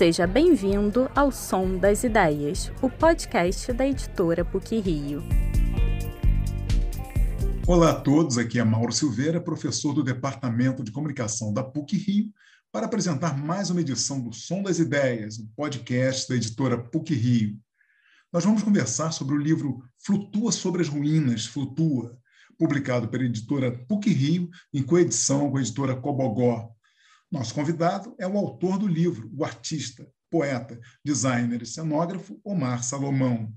Seja bem-vindo ao Som das Ideias, o podcast da editora PUC Rio. Olá a todos, aqui é Mauro Silveira, professor do Departamento de Comunicação da PUC Rio, para apresentar mais uma edição do Som das Ideias, o podcast da editora PUC Rio. Nós vamos conversar sobre o livro Flutua sobre as Ruínas, Flutua, publicado pela editora PUC Rio, em coedição com a editora Cobogó. Nosso convidado é o autor do livro, o artista, poeta, designer e cenógrafo Omar Salomão.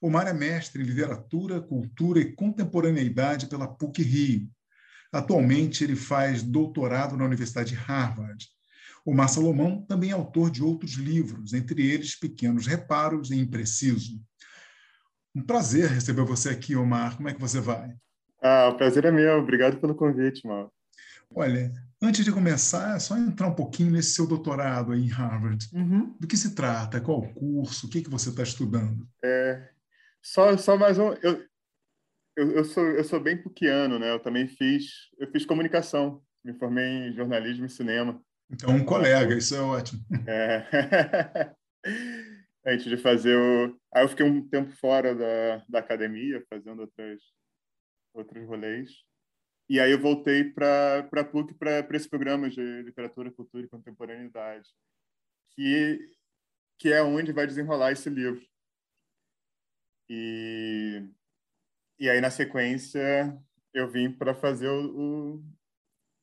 Omar é mestre em literatura, cultura e contemporaneidade pela PUC Rio. Atualmente, ele faz doutorado na Universidade de Harvard. Omar Salomão também é autor de outros livros, entre eles Pequenos Reparos e Impreciso. Um prazer receber você aqui, Omar. Como é que você vai? Ah, o prazer é meu. Obrigado pelo convite, Mal. Olha, antes de começar, é só entrar um pouquinho nesse seu doutorado aí em Harvard. Uhum. Do que se trata? Qual o curso? O que, que você está estudando? É, só, só mais um. Eu, eu, eu, sou, eu sou bem puquiano, né? Eu também fiz, eu fiz comunicação. Me formei em jornalismo e cinema. Então, um colega, isso é ótimo. É. Antes de fazer o. Aí eu fiquei um tempo fora da, da academia, fazendo outras outros rolês. E aí eu voltei para a PUC para esse programa de literatura, cultura e contemporaneidade, que que é onde vai desenrolar esse livro. E e aí na sequência eu vim para fazer o, o,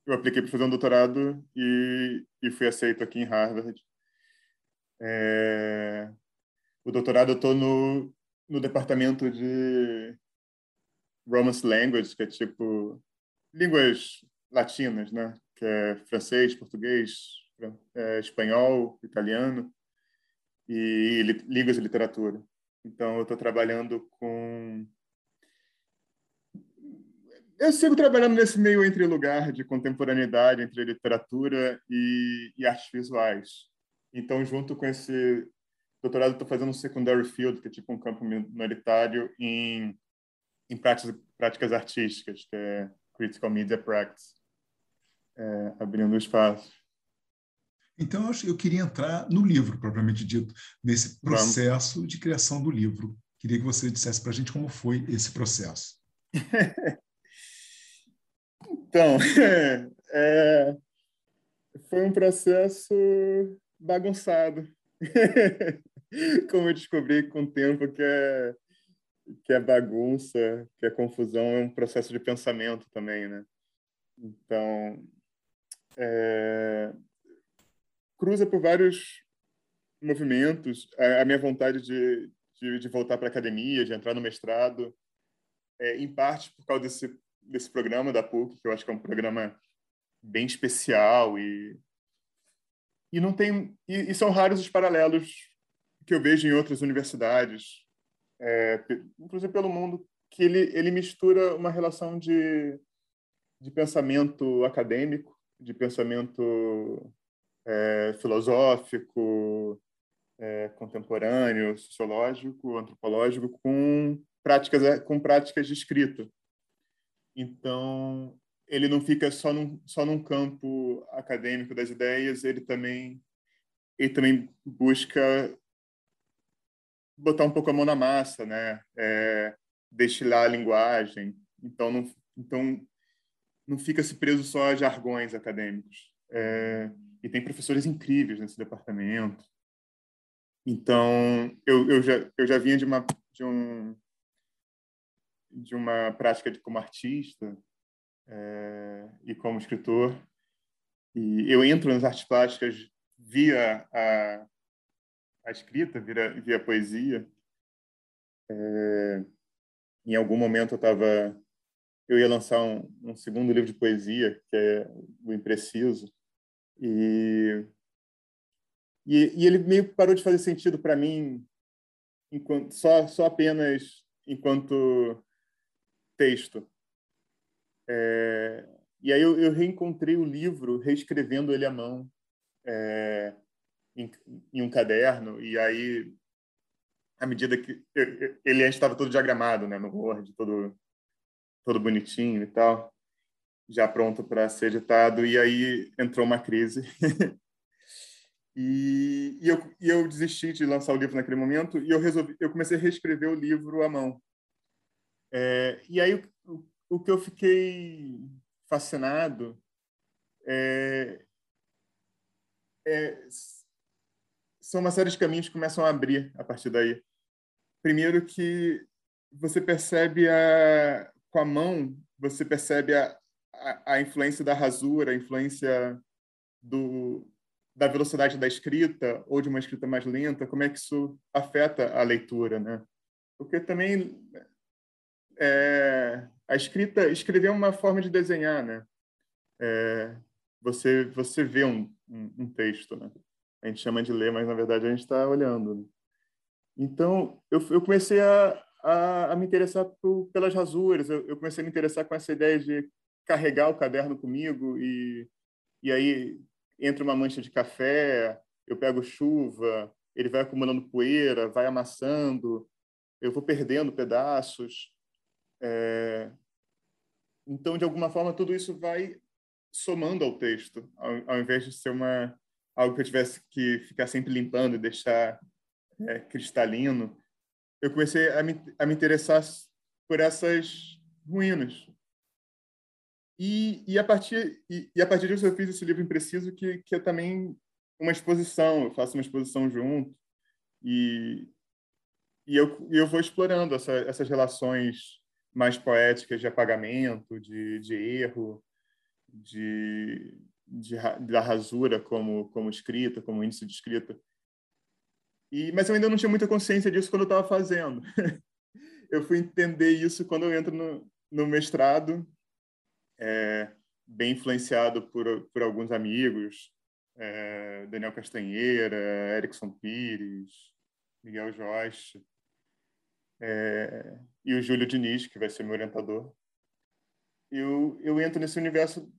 eu apliquei para fazer um doutorado e e fui aceito aqui em Harvard. É, o doutorado eu estou no no departamento de Romance Language, que é tipo línguas latinas, né? Que é francês, português, é, espanhol, italiano e línguas e literatura. Então, eu estou trabalhando com. Eu sigo trabalhando nesse meio entre lugar de contemporaneidade, entre literatura e, e artes visuais. Então, junto com esse doutorado, estou fazendo um secondary field, que é tipo um campo minoritário em em práticas, práticas artísticas, que é Critical Media Practice, é, abrindo espaço. Então, eu, eu queria entrar no livro, propriamente dito, nesse processo Vamos. de criação do livro. Queria que você dissesse para a gente como foi esse processo. então, é, foi um processo bagunçado. como eu descobri com o tempo que é que é bagunça, que é confusão, é um processo de pensamento também, né? Então, é... cruza por vários movimentos. A, a minha vontade de, de, de voltar para a academia, de entrar no mestrado, é, em parte por causa desse, desse programa da PUC, que eu acho que é um programa bem especial e e não tem e, e são raros os paralelos que eu vejo em outras universidades é, inclusive pelo mundo, que ele, ele mistura uma relação de, de pensamento acadêmico, de pensamento é, filosófico, é, contemporâneo, sociológico, antropológico, com práticas, com práticas de escrita. Então, ele não fica só num, só num campo acadêmico das ideias, ele também, ele também busca botar um pouco a mão na massa, né? É, destilar a linguagem. Então não, então não fica se preso só a jargões acadêmicos. É, e tem professores incríveis nesse departamento. Então eu, eu já eu já vinha de uma de um de uma prática de como artista é, e como escritor e eu entro nas artes plásticas via a, a escrita, via, via poesia. É, em algum momento eu estava eu ia lançar um, um, segundo livro de poesia que é o Impreciso e e, e ele meio parou de fazer sentido para mim enquanto só só apenas enquanto texto é, e aí eu, eu, reencontrei o livro reescrevendo ele à mão é, em, em um caderno e aí à medida que ele antes estava todo diagramado, né, no Word, todo todo bonitinho e tal, já pronto para ser editado e aí entrou uma crise. E, e, eu, e eu desisti de lançar o livro naquele momento e eu resolvi, eu comecei a reescrever o livro à mão. É, e aí o, o que eu fiquei fascinado é, é, são uma série de caminhos que começam a abrir a partir daí. Primeiro que você percebe a, com a mão, você percebe a, a, a influência da rasura, a influência do, da velocidade da escrita ou de uma escrita mais lenta, como é que isso afeta a leitura, né? Porque também é, a escrita, escrever é uma forma de desenhar, né? É, você você vê um, um, um, texto, né? A gente chama de ler, mas na verdade a gente está olhando. Né? Então eu, eu comecei a, a, a me interessar por, pelas rasuras. Eu, eu comecei a me interessar com essa ideia de carregar o caderno comigo e e aí entra uma mancha de café, eu pego chuva, ele vai acumulando poeira, vai amassando, eu vou perdendo pedaços. É... Então, de alguma forma, tudo isso vai somando ao texto, ao, ao, invés de ser uma algo que eu tivesse que ficar sempre limpando e deixar é, cristalino. Eu comecei a me, a me interessar por essas ruínas, e, e, a partir, e, e, a partir disso eu fiz esse livro Impreciso, que, que é também uma exposição, eu faço uma exposição junto, e, e eu, eu vou explorando essa, essas relações mais poéticas de apagamento, de, de erro, de, de, da rasura como, como escrita, como índice de escrita. E, mas eu ainda não tinha muita consciência disso quando eu estava fazendo. eu fui entender isso quando eu entro no, no mestrado é, bem influenciado por, por alguns amigos, é, Daniel Castanheira, Erickson Pires, Miguel Joyce, é, e o Júlio Diniz, que vai ser meu orientador. Eu, eu entro nesse universo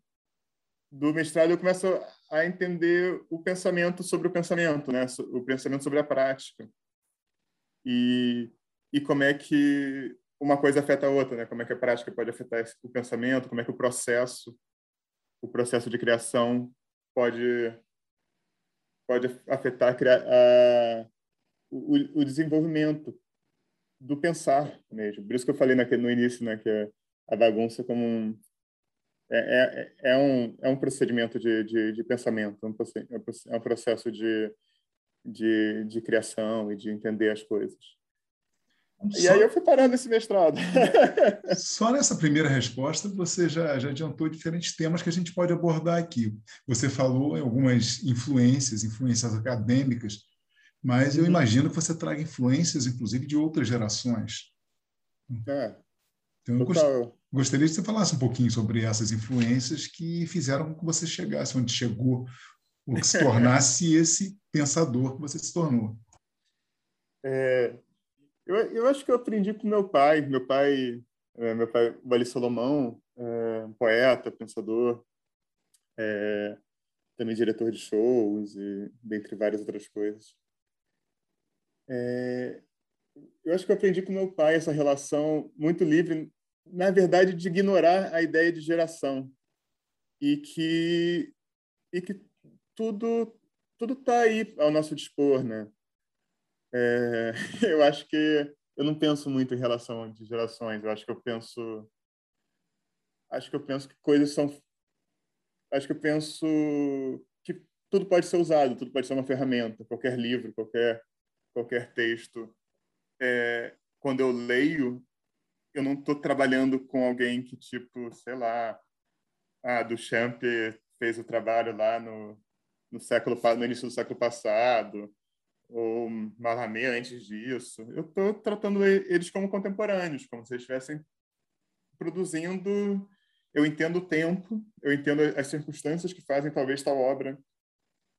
do mestrado eu começo a entender o pensamento sobre o pensamento, né? O pensamento sobre a prática. E, e como é que uma coisa afeta a outra, né? Como é que a prática pode afetar o pensamento, como é que o processo, o processo de criação pode pode afetar a, o, o, desenvolvimento do pensar mesmo. Por isso que eu falei no início, né, que é a bagunça como um é, é, é um é um procedimento de, de, de pensamento, é um, é um processo de, de, de criação e de entender as coisas. E aí eu fui parar nesse mestrado. Só nessa primeira resposta você já, já adiantou diferentes temas que a gente pode abordar aqui. Você falou em algumas influências, influências acadêmicas, mas eu uhum. imagino que você traga influências, inclusive, de outras gerações. É. Então, eu gost... gostaria que você falasse um pouquinho sobre essas influências que fizeram com que você chegasse onde chegou, ou que se tornasse esse pensador que você se tornou. É, eu, eu acho que eu aprendi com meu pai. Meu pai, é, meu pai, Vale Salomão, é, um poeta, pensador, é, também diretor de shows e dentre várias outras coisas. É, eu acho que eu aprendi com meu pai essa relação muito livre, na verdade, de ignorar a ideia de geração e que e que tudo tudo está aí ao nosso dispor, né? É, eu acho que eu não penso muito em relação de gerações. Eu acho que eu penso, acho que eu penso que coisas são, acho que eu penso que tudo pode ser usado, tudo pode ser uma ferramenta. Qualquer livro, qualquer qualquer texto. É, quando eu leio, eu não estou trabalhando com alguém que tipo, sei lá, ah, Duchamp fez o trabalho lá no no século no início do século passado ou Mallarmé antes disso. Eu estou tratando eles como contemporâneos, como se eles estivessem produzindo. Eu entendo o tempo, eu entendo as circunstâncias que fazem talvez tal obra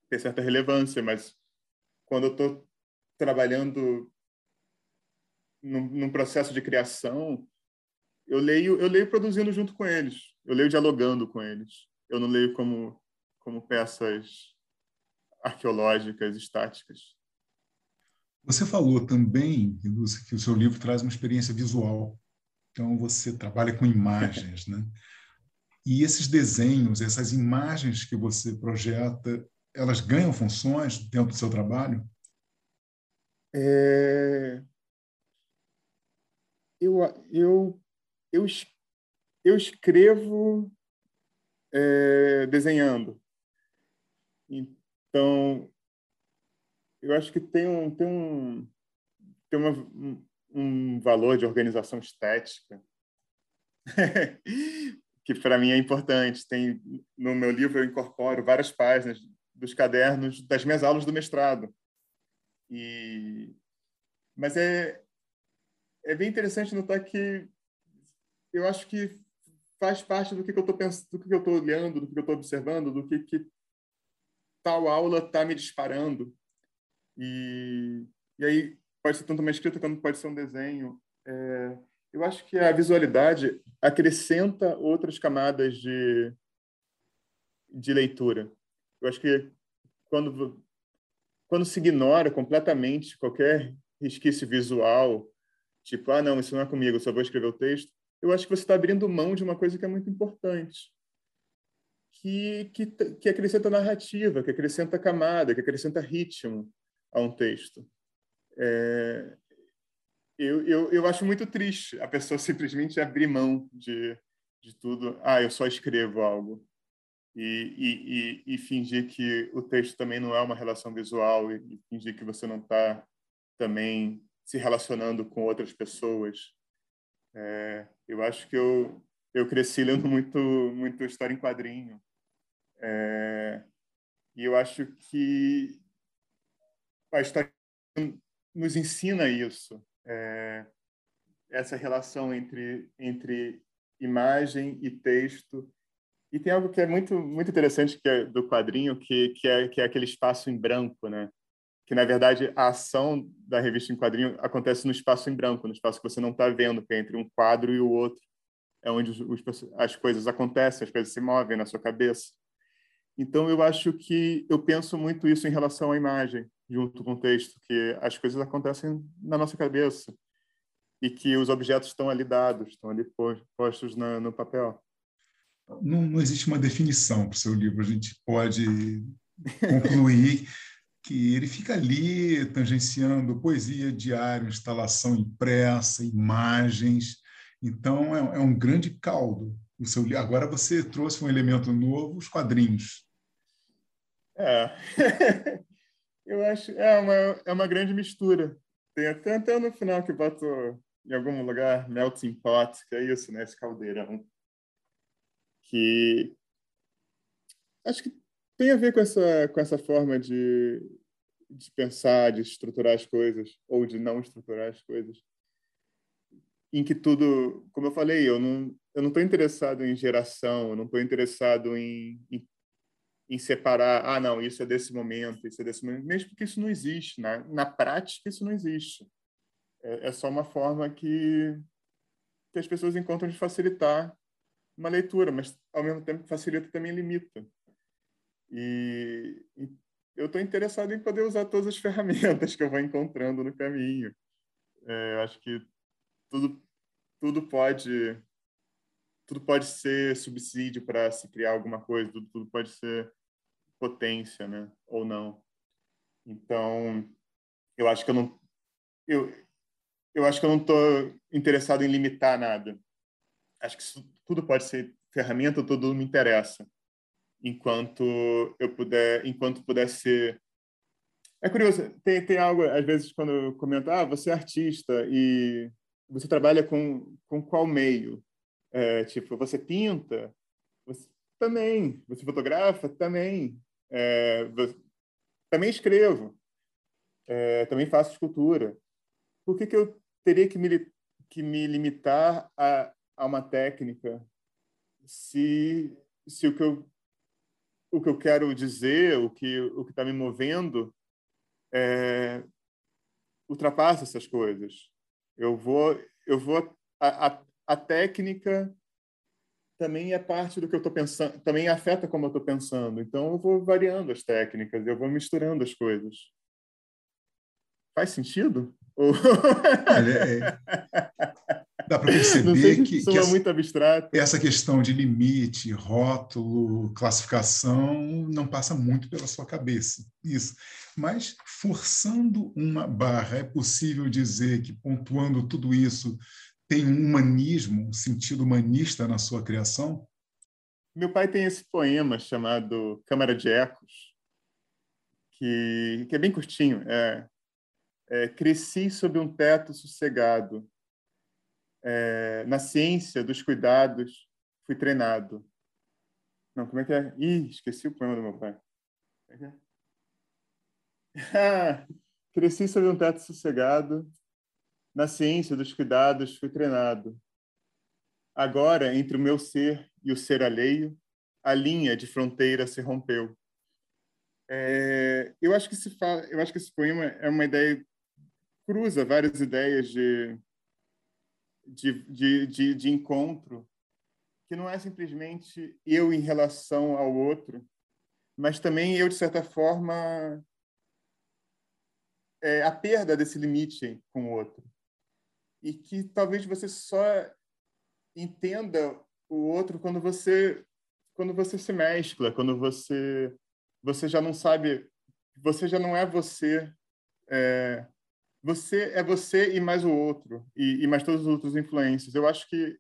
ter certa relevância, mas quando eu estou trabalhando num, num, processo de criação, eu leio, eu leio produzindo junto com eles, eu leio dialogando com eles. Eu não leio como como peças arqueológicas estáticas. Você falou também, Lúcia, que o seu livro traz uma experiência visual. Então, você trabalha com imagens, né? E esses desenhos, essas imagens que você projeta, elas ganham funções dentro do seu trabalho? É... Eu, eu, eu, eu escrevo é, desenhando. Então, eu acho que tem um, tem um, tem uma, um, um valor de organização estética que para mim é importante. Tem no meu livro eu incorporo várias páginas dos cadernos das minhas aulas do mestrado. E mas é é bem interessante notar que eu acho que faz parte do que, eu estou pensando, do que eu estou olhando, do que eu estou observando, do que, que tal aula está me disparando. E, e aí pode ser tanto uma escrita quanto pode ser um desenho. É, eu acho que a visualidade acrescenta outras camadas de, de leitura. Eu acho que quando, quando se ignora completamente qualquer resquício visual, tipo, ah, não, isso não é comigo, eu só vou escrever o texto, eu acho que você está abrindo mão de uma coisa que é muito importante, que, que, que acrescenta narrativa, que acrescenta camada, que acrescenta ritmo a um texto. É, eu, eu, eu acho muito triste a pessoa simplesmente abrir mão de, de tudo. Ah, eu só escrevo algo. E, e, e, e fingir que o texto também não é uma relação visual e, e fingir que você não está também se relacionando com outras pessoas. É, eu acho que eu, eu cresci lendo muito, muito história em quadrinho. É, e eu acho que a história nos ensina isso. É, essa relação entre, entre imagem e texto. E tem algo que é muito, muito interessante que é do quadrinho, que, que, é, que é aquele espaço em branco, né? Que na verdade a ação da revista em quadrinho acontece no espaço em branco, no espaço que você não está vendo, que é entre um quadro e o outro, é onde os, as coisas acontecem, as coisas se movem na sua cabeça. Então eu acho que eu penso muito isso em relação à imagem, junto com o texto, que as coisas acontecem na nossa cabeça e que os objetos estão ali dados, estão ali postos na, no papel. Não, não existe uma definição para o seu livro. A gente pode concluir que ele fica ali tangenciando poesia, diário, instalação impressa, imagens. Então, é, é um grande caldo. O seu, agora você trouxe um elemento novo, os quadrinhos. É, eu acho é uma, é uma grande mistura. Tem até, até no final que boto em algum lugar melting pot, que é isso, né? Esse caldeirão. Que acho que tem a ver com essa, com essa forma de, de pensar, de estruturar as coisas, ou de não estruturar as coisas. Em que tudo, como eu falei, eu não eu não estou interessado em geração, eu não estou interessado em, em, em, separar, ah, não, isso é desse momento, isso é desse momento, mesmo porque isso não existe. Na, na prática, isso não existe. É, é só uma forma que, que as pessoas encontram de facilitar uma leitura, mas ao mesmo tempo facilita também limita. E, eu estou interessado em poder usar todas as ferramentas que eu vou encontrando no caminho. É, eu acho que tudo tudo pode tudo pode ser subsídio para se criar alguma coisa, tudo, tudo pode ser potência, né? Ou não. Então, eu acho que eu não eu eu acho que eu não estou interessado em limitar nada. Acho que isso, tudo pode ser ferramenta, tudo me interessa enquanto eu puder, enquanto puder ser. É curioso, tem, tem algo, às vezes, quando eu comento, ah, você é artista e você trabalha com, com qual meio? É, tipo, você pinta? Você, também. Você fotografa? Também. É, você, também escrevo. É, também faço escultura. Por que, que eu teria que me, que me limitar a, a uma técnica se, se o que eu o que eu quero dizer, o que o que está me movendo, é, ultrapassa essas coisas. Eu vou, eu vou a, a, a técnica também é parte do que eu estou pensando, também afeta como eu estou pensando. Então eu vou variando as técnicas, eu vou misturando as coisas. Faz sentido? Olha, dá para perceber que, que essa, muito abstrato. essa questão de limite, rótulo, classificação não passa muito pela sua cabeça. Isso. Mas forçando uma barra, é possível dizer que pontuando tudo isso tem um humanismo, um sentido humanista na sua criação? Meu pai tem esse poema chamado Câmara de Ecos, que, que é bem curtinho. É, é, Cresci sob um teto sossegado. É, na ciência dos cuidados fui treinado. Não, como é que é? Ih, esqueci o poema do meu pai. É é? Cresci sob um teto sossegado. Na ciência dos cuidados fui treinado. Agora, entre o meu ser e o ser alheio, a linha de fronteira se rompeu. É, eu acho que se fala, eu acho que esse poema é uma ideia cruza várias ideias de de, de, de, de encontro que não é simplesmente eu em relação ao outro, mas também eu de certa forma é, a perda desse limite com o outro. E que talvez você só entenda o outro quando você quando você se mescla, quando você você já não sabe, você já não é você, é, você é você e mais o outro e, e mais todas as outras influências. Eu acho que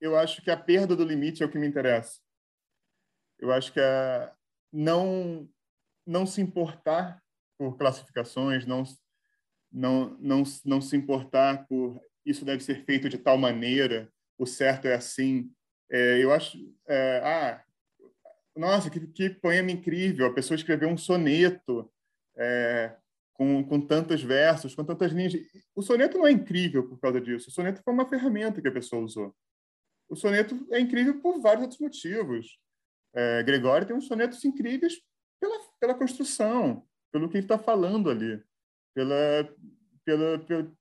eu acho que a perda do limite é o que me interessa. Eu acho que a não não se importar por classificações, não não não não se importar por isso deve ser feito de tal maneira, o certo é assim. É, eu acho, é, ah, nossa, que, que, poema incrível! A pessoa escreveu um soneto é, com, com tantos versos, com tantas linhas. O soneto não é incrível por causa disso. O soneto foi uma ferramenta que a pessoa usou. O soneto é incrível por vários outros motivos. É, Gregório tem uns sonetos incríveis pela, pela construção, pelo que ele está falando ali, pela, pela, pela,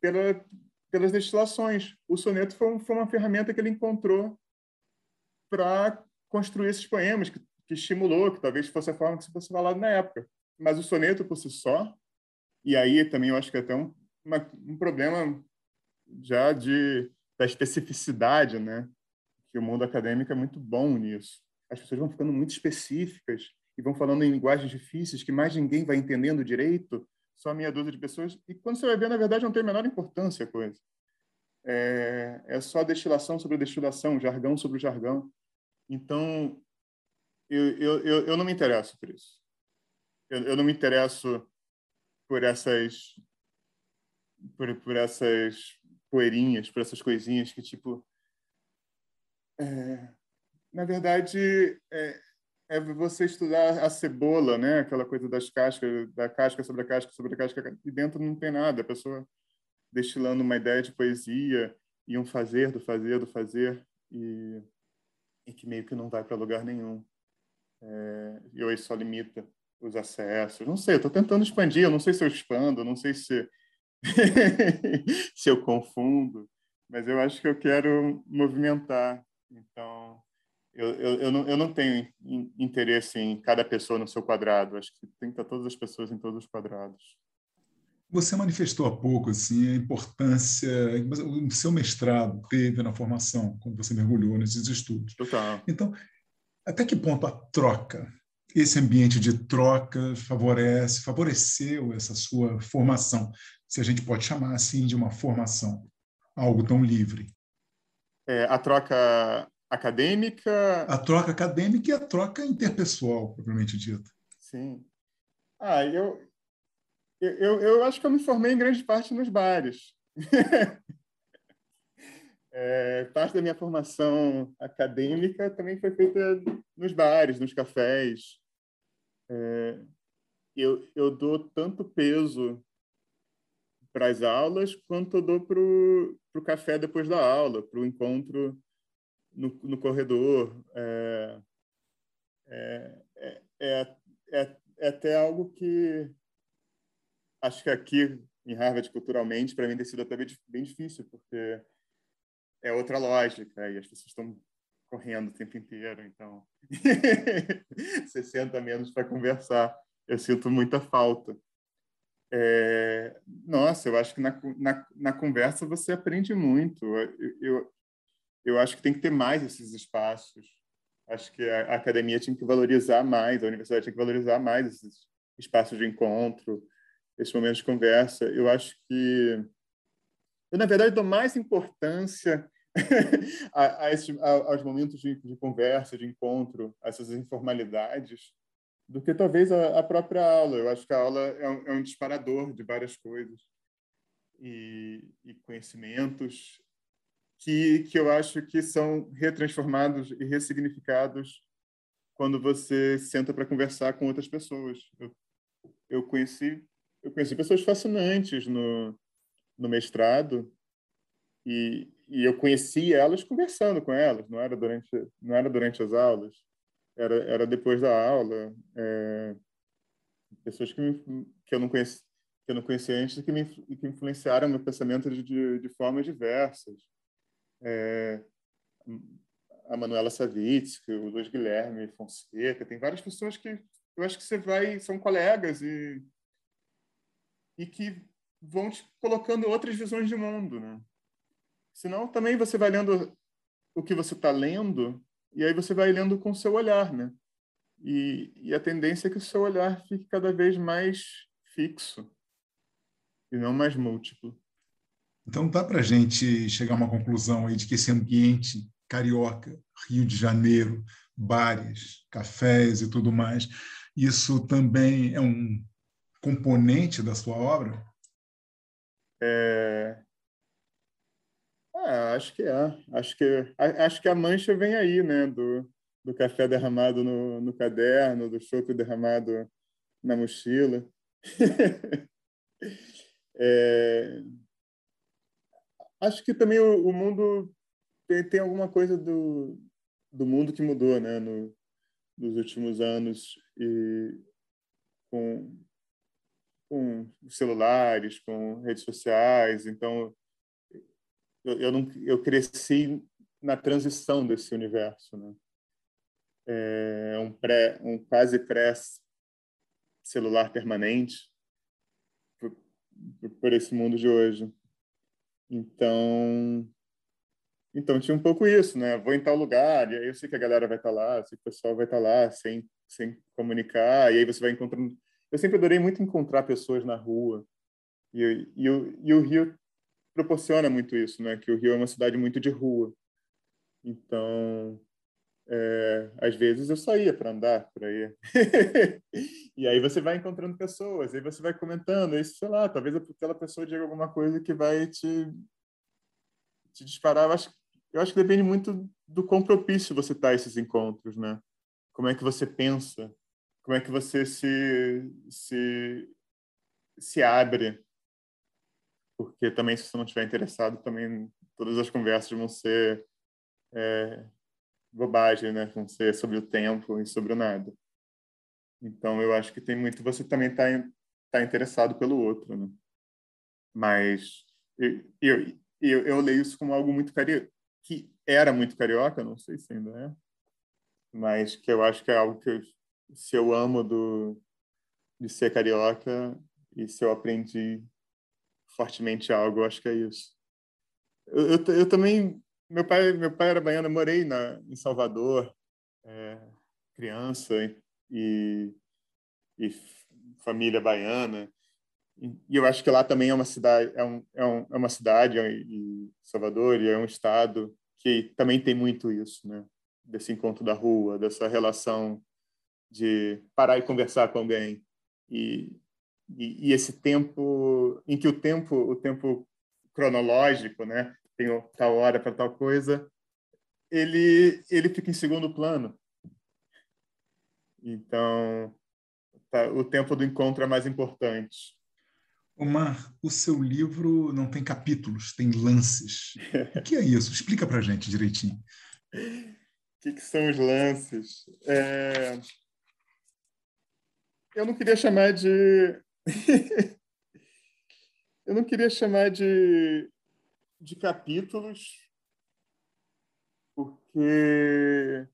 pela pelas destilações. O soneto foi, foi uma ferramenta que ele encontrou para construir esses poemas, que, que, estimulou, que talvez fosse a forma que se fosse falado na época. Mas o soneto por si só, e aí também eu acho que é até um, uma, um problema já de da especificidade, né? Que o mundo acadêmico é muito bom nisso. As pessoas vão ficando muito específicas e vão falando em linguagens difíceis que mais ninguém vai entendendo direito só meia dúzia de pessoas. E quando você vai ver, na verdade, não tem a menor importância a coisa. É, é só destilação sobre destilação, jargão sobre jargão. Então, eu, eu, eu, eu não me interesso por isso. Eu, eu não me interesso por essas por, por essas poeirinhas, por essas coisinhas que, tipo... É, na verdade, é, é você estudar a cebola, né? Aquela coisa das cascas, da casca sobre a casca sobre a casca, e dentro não tem nada. A pessoa destilando uma ideia de poesia e um fazer do fazer do fazer e, e que meio que não vai para lugar nenhum. É, e hoje só limita os acessos. Não sei, estou tentando expandir. Eu não sei se eu expando, não sei se se eu confundo, mas eu acho que eu quero movimentar. Então eu, eu, eu, não, eu não tenho interesse em cada pessoa no seu quadrado. Acho que tem que estar todas as pessoas em todos os quadrados. Você manifestou há pouco assim, a importância o seu mestrado teve na formação, quando você mergulhou nesses estudos. Total. Então, até que ponto a troca, esse ambiente de troca favorece, favoreceu essa sua formação, se a gente pode chamar assim de uma formação, algo tão livre? É, a troca acadêmica. A troca acadêmica e a troca interpessoal, propriamente dita. Sim. Ah, eu, eu, eu acho que eu me formei em grande parte nos bares. é, parte da minha formação acadêmica também foi feita nos bares, nos cafés. É, eu, eu dou tanto peso para as aulas quanto eu dou para o café depois da aula, para o encontro no, no corredor. É, é, é, é, é, é até algo que acho que aqui em Harvard, culturalmente, para mim tem sido até bem difícil, porque é outra lógica e as pessoas estão correndo o tempo inteiro, então você senta menos para conversar. Eu sinto muita falta. É, nossa, eu acho que na, na, na, conversa você aprende muito. Eu, eu, eu, acho que tem que ter mais esses espaços. Acho que a, a, academia tinha que valorizar mais, a universidade tinha que valorizar mais esses espaços de encontro, esses momentos de conversa. Eu acho que eu, na verdade, dou mais importância a, a esse, a, aos momentos de, de, conversa, de encontro, a essas informalidades, do que talvez a, própria aula. Eu acho que a aula é um, é um disparador de várias coisas e, e, conhecimentos que, que eu acho que são retransformados e ressignificados quando você senta para conversar com outras pessoas. Eu, eu conheci eu conheci pessoas fascinantes no, no mestrado e, e eu conheci elas conversando com elas, não era durante não era durante as aulas, era era depois da aula, é, pessoas que, me, que eu não conheci que eu não conhecia antes que me que influenciaram meu pensamento de, de, de formas diversas. É, a Manuela Savitsky, o Luiz Guilherme Fonseca, tem várias pessoas que eu acho que você vai são colegas e e que vão te colocando outras visões de mundo, né? Senão também você vai lendo o que você está lendo e aí você vai lendo com o seu olhar, né? E, e a tendência é que o seu olhar fique cada vez mais fixo e não mais múltiplo. Então dá para a gente chegar a uma conclusão aí de que esse ambiente carioca, Rio de Janeiro, bares, cafés e tudo mais, isso também é um componente da sua obra? É... Ah, acho que é. Acho que, acho que a mancha vem aí, né? Do, do café derramado no, no caderno, do choco derramado na mochila. é... Acho que também o, o mundo tem, tem, alguma coisa do, do mundo que mudou, né? No, nos últimos anos e com com celulares, com redes sociais. Então, eu, eu, não, eu cresci na transição desse universo, né? É um pré, um quase pré celular permanente por, por esse mundo de hoje. Então, então tinha um pouco isso, né? Vou em tal lugar, e aí eu sei que a galera vai estar lá, eu sei que o pessoal vai estar lá sem, sem comunicar, e aí você vai encontrando eu sempre adorei muito encontrar pessoas na rua. E, e, e, o Rio proporciona muito isso, né? Que o Rio é uma cidade muito de rua. Então, é, às vezes eu saía para andar por aí. e aí você vai encontrando pessoas, aí você vai comentando, aí, sei lá, talvez aquela pessoa diga alguma coisa que vai te, te disparar. Eu acho, eu acho que depende muito do quão propício você está a esses encontros, né? Como é que você pensa como é que você se, se, se abre? Porque também, se você não estiver interessado, também todas as conversas vão ser é, bobagem, né? Vão ser sobre o tempo e sobre o nada. Então, eu acho que tem muito você também tá, tá interessado pelo outro, né? Mas eu, eu, eu, eu leio isso como algo muito carioca, que era muito carioca, não sei se ainda é, mas que eu acho que é algo que eu se eu amo do, de ser carioca e se eu aprendi fortemente algo, acho que é isso. Eu, eu, eu, também, meu pai, meu pai era baiano, morei na, em Salvador, é, criança e, e família baiana. E, eu acho que lá também é uma cidade, é, um, é, um, é uma cidade, e Salvador, e é um estado que também tem muito isso, né? Desse encontro da rua, dessa relação de parar e conversar com alguém e, e, e, esse tempo em que o tempo o tempo cronológico né tem tal hora para tal coisa ele ele fica em segundo plano então tá, o tempo do encontro é mais importante Omar, o seu livro não tem capítulos, tem lances. O que é isso? Explica para gente direitinho. O que, que, são os lances? É eu não queria chamar de. Eu não queria chamar de, de capítulos, porque.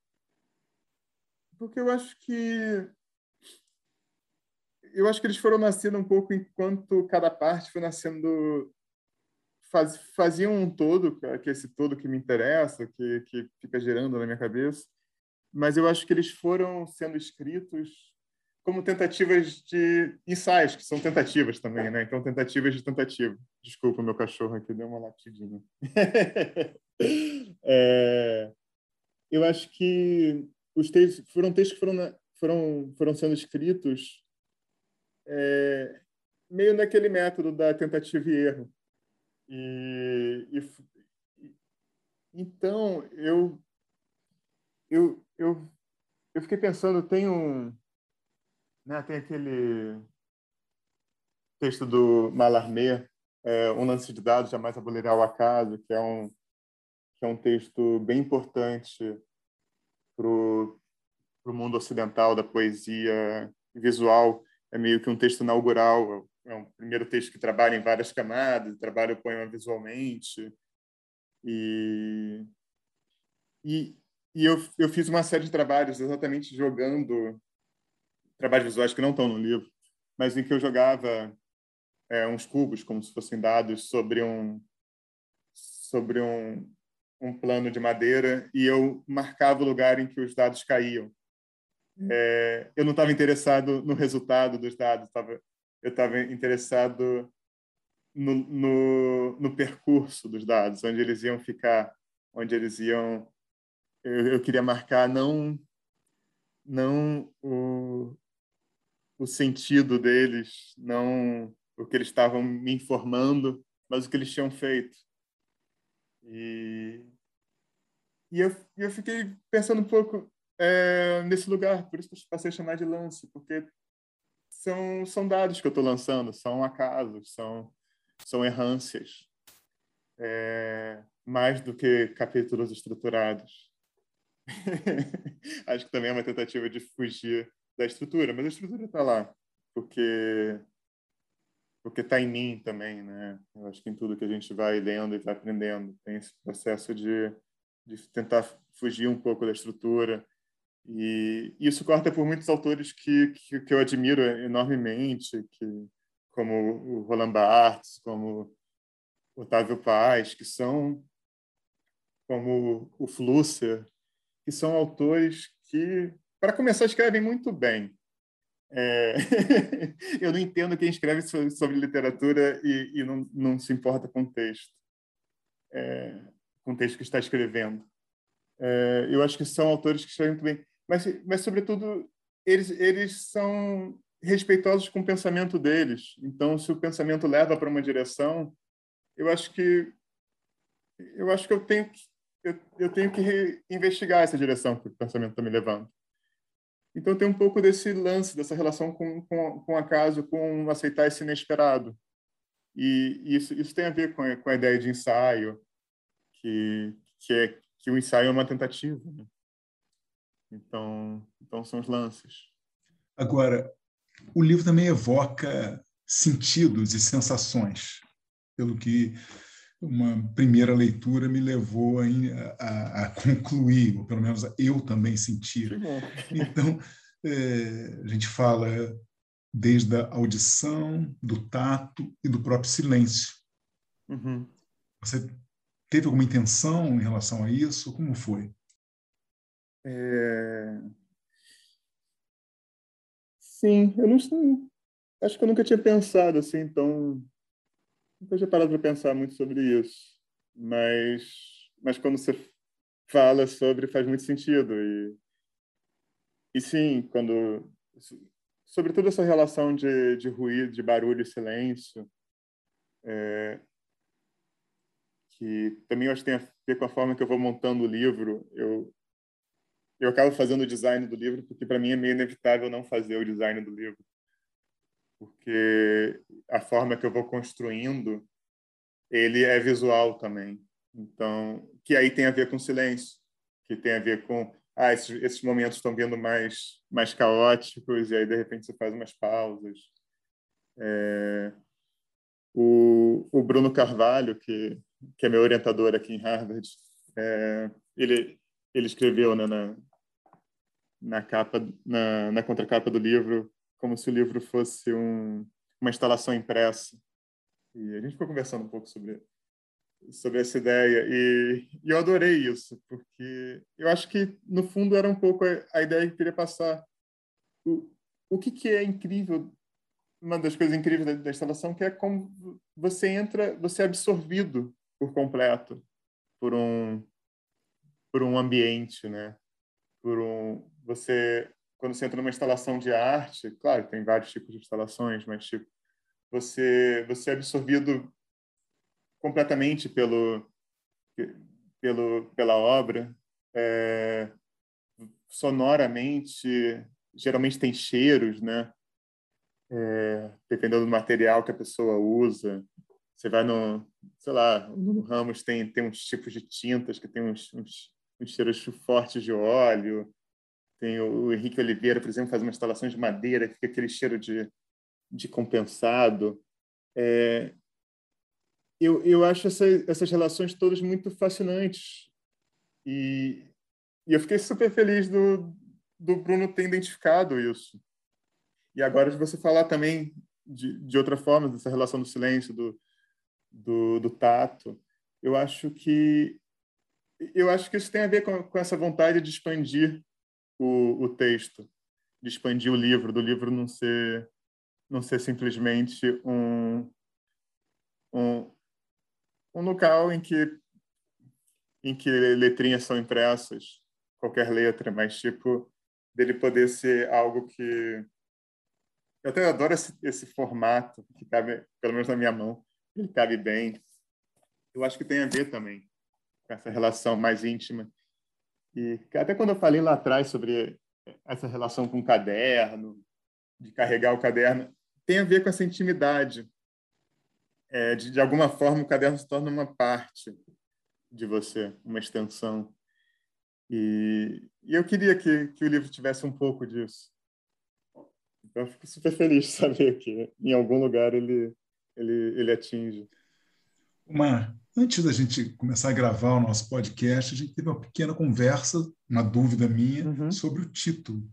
Porque eu acho que. eu acho que eles foram nascendo um pouco enquanto cada parte foi nascendo faz, faziam um todo, que é esse todo que me interessa, que, que fica girando na minha cabeça, mas eu acho que eles foram sendo escritos como tentativas de ensaios, que são tentativas também, né? Então, tentativas de tentativa. Desculpa, meu cachorro aqui deu uma latidinha. é, eu acho que os textos foram textos que foram, foram, foram sendo escritos é, meio naquele método da tentativa e erro. E, e, então, eu, eu, eu, eu fiquei pensando, tem um né? Tem aquele texto do Mallarmé, é, Um lance de dados jamais abolirá o acaso, que é um, que é um texto bem importante para o mundo ocidental da poesia visual. É meio que um texto inaugural, é um primeiro texto que trabalha em várias camadas, trabalha o poema visualmente. E, e, e eu, eu fiz uma série de trabalhos exatamente jogando trabalhos visuais que não estão no livro, mas em que eu jogava é, uns cubos como se fossem dados sobre um sobre um, um plano de madeira e eu marcava o lugar em que os dados caíam. É, eu não estava interessado no resultado dos dados, tava, eu estava interessado no, no, no, percurso dos dados, onde eles iam ficar, onde eles iam. Eu, eu queria marcar não não o, o sentido deles, não o que eles estavam me informando, mas o que eles tinham feito. E, e eu, eu fiquei pensando um pouco é, nesse lugar, por isso que eu passei a chamar de lance, porque são, são dados que eu estou lançando, são acasos, são, são errâncias, é, mais do que capítulos estruturados. Acho que também é uma tentativa de fugir da estrutura, mas a estrutura está lá, porque porque está em mim também, né? Eu acho que em tudo que a gente vai lendo e vai aprendendo tem esse processo de, de tentar fugir um pouco da estrutura e isso corta por muitos autores que, que, que eu admiro enormemente, que como o Roland Barthes, como Otávio Paz, que são como o Flusser, que são autores que para começar, escrevem muito bem. É... eu não entendo quem escreve sobre, literatura e, e não, não, se importa com o texto, é... com o texto que está escrevendo. É... eu acho que são autores que escrevem muito bem, mas, mas sobretudo, eles, eles são respeitosos com o pensamento deles. Então, se o pensamento leva para uma direção, eu acho que eu acho que eu tenho que eu, eu tenho que investigar essa direção que o pensamento está me levando. Então tem um pouco desse lance, dessa relação com, com, com acaso, com aceitar esse inesperado. E isso, isso tem a ver com a, com a ideia de ensaio, que, que, é, que o ensaio é uma tentativa. Né? Então, então são os lances. Agora, o livro também evoca sentidos e sensações, pelo que uma primeira leitura me levou a, a, a, concluir, ou pelo menos eu também senti. Então, é, a gente fala desde a audição, do tato e do próprio silêncio. Uhum. Você teve alguma intenção em relação a isso? Como foi? É... Sim, eu não acho que eu nunca tinha pensado assim tão Nunca tinha parado para pensar muito sobre isso, mas, mas quando você fala sobre, faz muito sentido. E, e sim, quando. Sobretudo essa relação de, de ruído, de barulho e silêncio, é, que também eu acho que tem a ver com a forma que eu vou montando o livro. Eu, eu acabo fazendo o design do livro, porque para mim é meio inevitável não fazer o design do livro porque a forma que eu vou construindo ele é visual também. Então, que aí tem a ver com silêncio, que tem a ver com ah, esses, esses momentos estão vindo mais mais caóticos e aí de repente você faz umas pausas. É, o, o Bruno Carvalho, que que é meu orientador aqui em Harvard, é, ele ele escreveu né, na na capa na, na contracapa do livro como se o livro fosse um, uma instalação impressa. E a gente ficou conversando um pouco sobre sobre essa ideia. E, e, eu adorei isso porque eu acho que no fundo era um pouco a, a ideia que eu queria passar. O, o que, que é incrível uma das coisas incríveis da, da, instalação que é como você entra você é absorvido por completo por um por um ambiente né? Por um você quando você entra numa instalação de arte, claro, tem vários tipos de instalações, mas tipo, você você é absorvido completamente pelo pelo pela obra, é, sonoramente, geralmente tem cheiros, né? É, dependendo do material que a pessoa usa. Você vai no, sei lá, no Ramos tem tem uns tipos de tintas que tem uns, uns, uns cheiros fortes de óleo tem o Henrique Oliveira, por exemplo, faz uma instalação de madeira, fica aquele cheiro de, de compensado. É, eu, eu acho essa, essas relações todas muito fascinantes. E, e eu fiquei super feliz do, do Bruno ter identificado isso. E agora de você falar também de, de outra forma, dessa relação do silêncio, do, do, do tato, eu acho que eu acho que isso tem a ver com, com essa vontade de expandir o, o texto, de expandir o livro, do livro não ser não ser simplesmente um, um, um local em que em que letrinhas são impressas, qualquer letra, mas tipo dele poder ser algo que eu até adoro esse, esse formato que cabe, pelo menos na minha mão, ele cabe bem. Eu acho que tem a ver também com essa relação mais íntima e até quando eu falei lá atrás sobre essa relação com o caderno, de carregar o caderno, tem a ver com essa intimidade. É, de, de alguma forma, o caderno se torna uma parte de você, uma extensão. E, e eu queria que, que o livro tivesse um pouco disso. Então, eu fico super feliz de saber que em algum lugar ele, ele, ele atinge. Uma, antes da gente começar a gravar o nosso podcast, a gente teve uma pequena conversa, uma dúvida minha, uhum. sobre o título.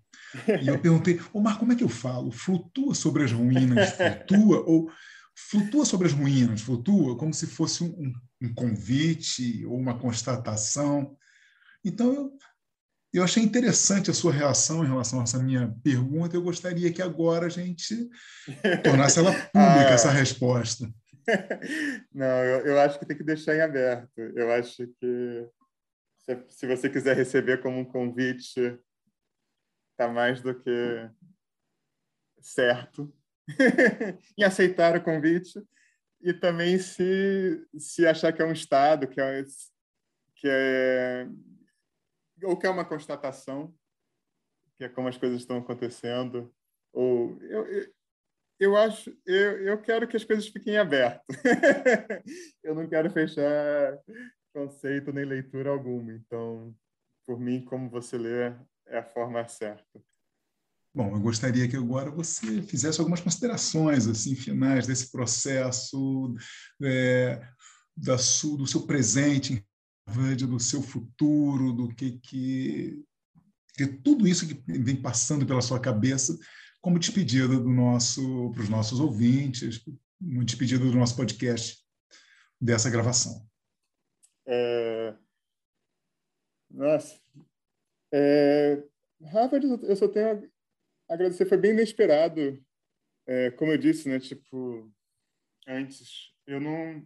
E eu perguntei, Omar, como é que eu falo? Flutua sobre as ruínas, flutua? Ou flutua sobre as ruínas, flutua como se fosse um, um convite ou uma constatação. Então, eu, eu achei interessante a sua reação em relação a essa minha pergunta. Eu gostaria que agora a gente tornasse ela pública, ah. essa resposta. Não, eu, eu acho que tem que deixar em aberto. Eu acho que se, se você quiser receber como um convite, está mais do que certo em aceitar o convite e também se se achar que é um estado que é que é ou que é uma constatação que é como as coisas estão acontecendo ou eu, eu acho, eu, eu quero que as coisas fiquem abertas. eu não quero fechar conceito nem leitura alguma. Então, por mim, como você lê, é a forma certa. Bom, eu gostaria que agora você fizesse algumas considerações assim finais desse processo é, da su, do seu presente, do seu futuro, do que que de tudo isso que vem passando pela sua cabeça como despedida do nosso para os nossos ouvintes, uma despedida do nosso podcast dessa gravação. É... Nossa, é... Harvard, eu só tenho a agradecer, foi bem inesperado. É, como eu disse, né, tipo, antes, eu não,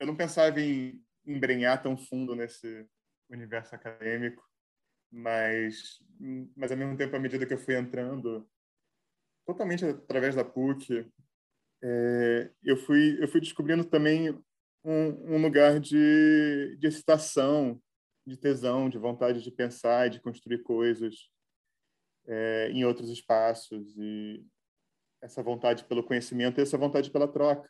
eu não pensava em embrenhar tão fundo nesse universo acadêmico, mas, mas ao mesmo tempo, à medida que eu fui entrando, totalmente através da PUC, é, eu fui eu fui descobrindo também um, um, lugar de, de excitação, de tesão, de vontade de pensar e de construir coisas é, em outros espaços e essa vontade pelo conhecimento e essa vontade pela troca.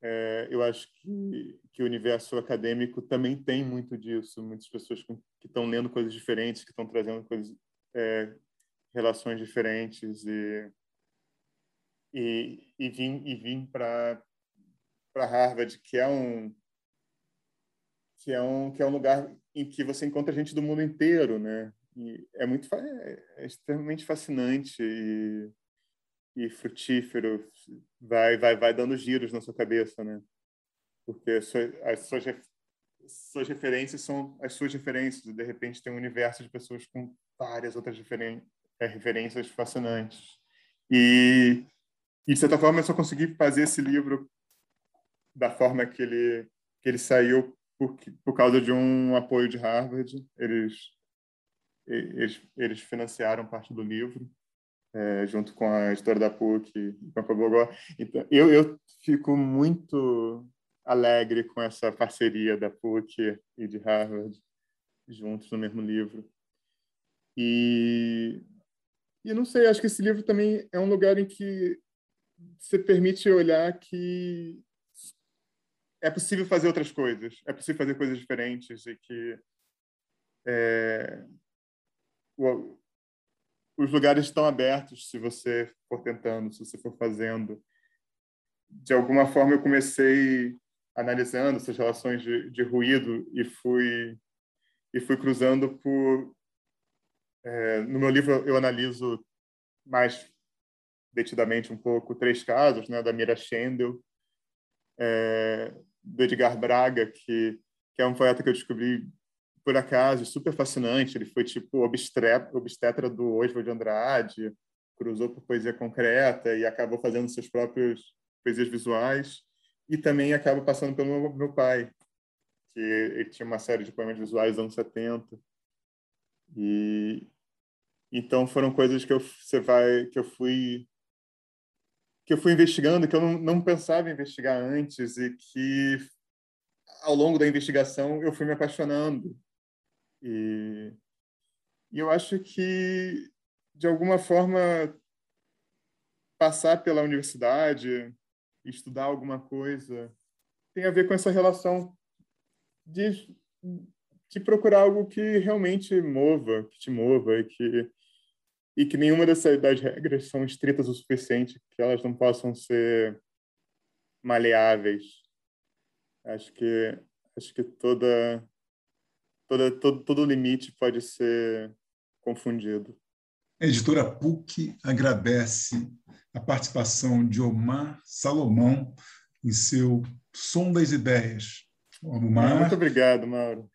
É, eu acho que, que o universo acadêmico também tem muito disso, muitas pessoas que estão lendo coisas diferentes, que estão trazendo coisas, é, relações diferentes e e, e vim e vim para para Harvard que é um que é um que é um lugar em que você encontra gente do mundo inteiro né e é muito é, extremamente fascinante e e frutífero vai vai vai dando giros na sua cabeça, né? Porque as suas, as suas, referências são as suas referências de repente tem um universo de pessoas com várias outras referen é, referências fascinantes. E, e de certa forma eu só consegui fazer esse livro da forma que ele que ele saiu por, por causa de um apoio de Harvard. Eles eles, eles financiaram parte do livro é, junto com a editora da PUC e com a Cobogó. Então, eu, eu fico muito alegre com essa parceria da PUC e de Harvard juntos no mesmo livro. E, e não sei, acho que esse livro também é um lugar em que você permite olhar que é possível fazer outras coisas, é possível fazer coisas diferentes e que é, o, os lugares estão abertos se você for tentando, se você for fazendo. De alguma forma, eu comecei analisando essas relações de, de ruído e fui e fui cruzando por é, no meu livro eu analiso mais detidamente um pouco três casos, né, da Mira Schendel, é, do Edgar Braga, que, que é um poeta que eu descobri por acaso, super fascinante. Ele foi tipo obstetra do Oswald de Andrade, cruzou por poesia concreta e acabou fazendo seus próprios poesias visuais. E também acaba passando pelo meu, pai, que ele tinha uma série de poemas visuais dos anos 70. E então foram coisas que eu você vai que eu fui que eu fui investigando que eu não, não pensava em investigar antes e que ao longo da investigação eu fui me apaixonando. E, e eu acho que, de alguma forma, passar pela universidade, estudar alguma coisa, tem a ver com essa relação de, de procurar algo que realmente mova, que te mova e que e que nenhuma dessas das regras são estritas o suficiente que elas não possam ser maleáveis. Acho que acho que toda toda, todo, todo limite pode ser confundido. A editora PUC agradece a participação de Omar Salomão em seu Som das Ideias. Omar, Muito obrigado, Mauro.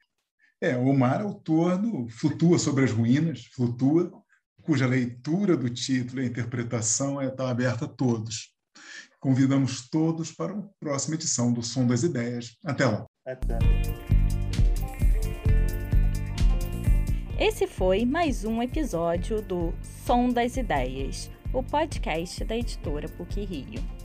É, Omar autor do Flutua sobre as Ruínas, Flutua, cuja leitura do título e a interpretação está aberta a todos. Convidamos todos para a próxima edição do Som das Ideias. Até lá. Até. Esse foi mais um episódio do Som das Ideias, o podcast da editora PUC Rio.